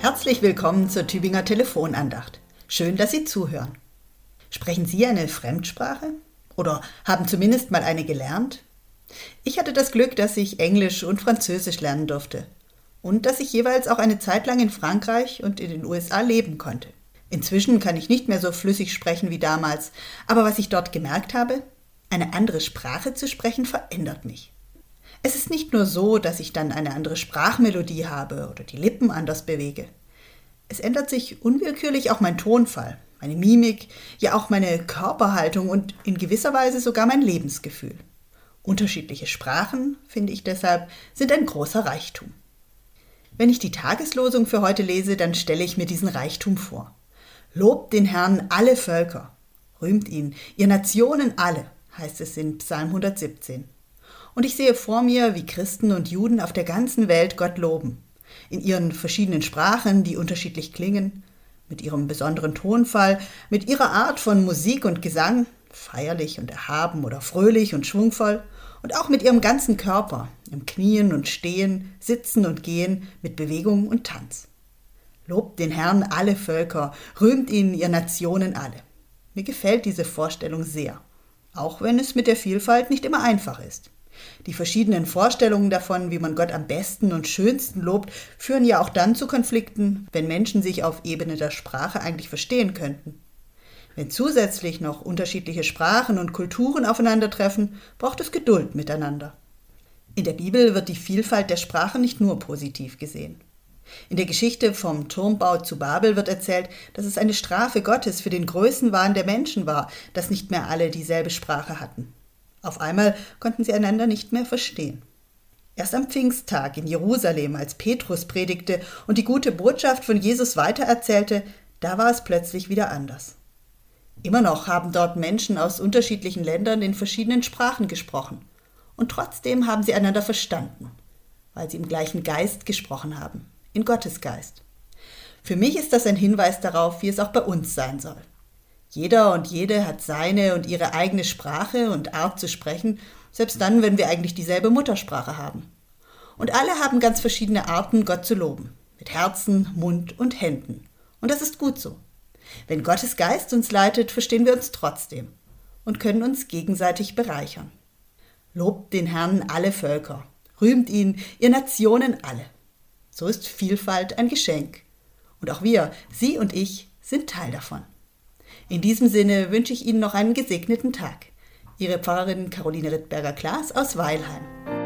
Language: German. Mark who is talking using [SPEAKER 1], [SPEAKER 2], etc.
[SPEAKER 1] Herzlich willkommen zur Tübinger Telefonandacht. Schön, dass Sie zuhören. Sprechen Sie eine Fremdsprache? Oder haben zumindest mal eine gelernt? Ich hatte das Glück, dass ich Englisch und Französisch lernen durfte. Und dass ich jeweils auch eine Zeit lang in Frankreich und in den USA leben konnte. Inzwischen kann ich nicht mehr so flüssig sprechen wie damals, aber was ich dort gemerkt habe, eine andere Sprache zu sprechen verändert mich. Es ist nicht nur so, dass ich dann eine andere Sprachmelodie habe oder die Lippen anders bewege. Es ändert sich unwillkürlich auch mein Tonfall, meine Mimik, ja auch meine Körperhaltung und in gewisser Weise sogar mein Lebensgefühl. Unterschiedliche Sprachen, finde ich deshalb, sind ein großer Reichtum. Wenn ich die Tageslosung für heute lese, dann stelle ich mir diesen Reichtum vor. Lobt den Herrn alle Völker, rühmt ihn, ihr Nationen alle, heißt es in Psalm 117 und ich sehe vor mir, wie Christen und Juden auf der ganzen Welt Gott loben, in ihren verschiedenen Sprachen, die unterschiedlich klingen, mit ihrem besonderen Tonfall, mit ihrer Art von Musik und Gesang, feierlich und erhaben oder fröhlich und schwungvoll, und auch mit ihrem ganzen Körper, im Knien und Stehen, Sitzen und Gehen, mit Bewegung und Tanz. Lobt den Herrn alle Völker, rühmt ihn ihr Nationen alle. Mir gefällt diese Vorstellung sehr, auch wenn es mit der Vielfalt nicht immer einfach ist. Die verschiedenen Vorstellungen davon, wie man Gott am besten und schönsten lobt, führen ja auch dann zu Konflikten, wenn Menschen sich auf Ebene der Sprache eigentlich verstehen könnten. Wenn zusätzlich noch unterschiedliche Sprachen und Kulturen aufeinandertreffen, braucht es Geduld miteinander. In der Bibel wird die Vielfalt der Sprache nicht nur positiv gesehen. In der Geschichte vom Turmbau zu Babel wird erzählt, dass es eine Strafe Gottes für den Größenwahn der Menschen war, dass nicht mehr alle dieselbe Sprache hatten. Auf einmal konnten sie einander nicht mehr verstehen. Erst am Pfingsttag in Jerusalem, als Petrus predigte und die gute Botschaft von Jesus weitererzählte, da war es plötzlich wieder anders. Immer noch haben dort Menschen aus unterschiedlichen Ländern in verschiedenen Sprachen gesprochen. Und trotzdem haben sie einander verstanden, weil sie im gleichen Geist gesprochen haben, in Gottes Geist. Für mich ist das ein Hinweis darauf, wie es auch bei uns sein soll. Jeder und jede hat seine und ihre eigene Sprache und Art zu sprechen, selbst dann, wenn wir eigentlich dieselbe Muttersprache haben. Und alle haben ganz verschiedene Arten, Gott zu loben, mit Herzen, Mund und Händen. Und das ist gut so. Wenn Gottes Geist uns leitet, verstehen wir uns trotzdem und können uns gegenseitig bereichern. Lobt den Herrn alle Völker, rühmt ihn, ihr Nationen alle. So ist Vielfalt ein Geschenk. Und auch wir, Sie und ich, sind Teil davon. In diesem Sinne wünsche ich Ihnen noch einen gesegneten Tag. Ihre Pfarrerin Caroline Rittberger-Klaas aus Weilheim.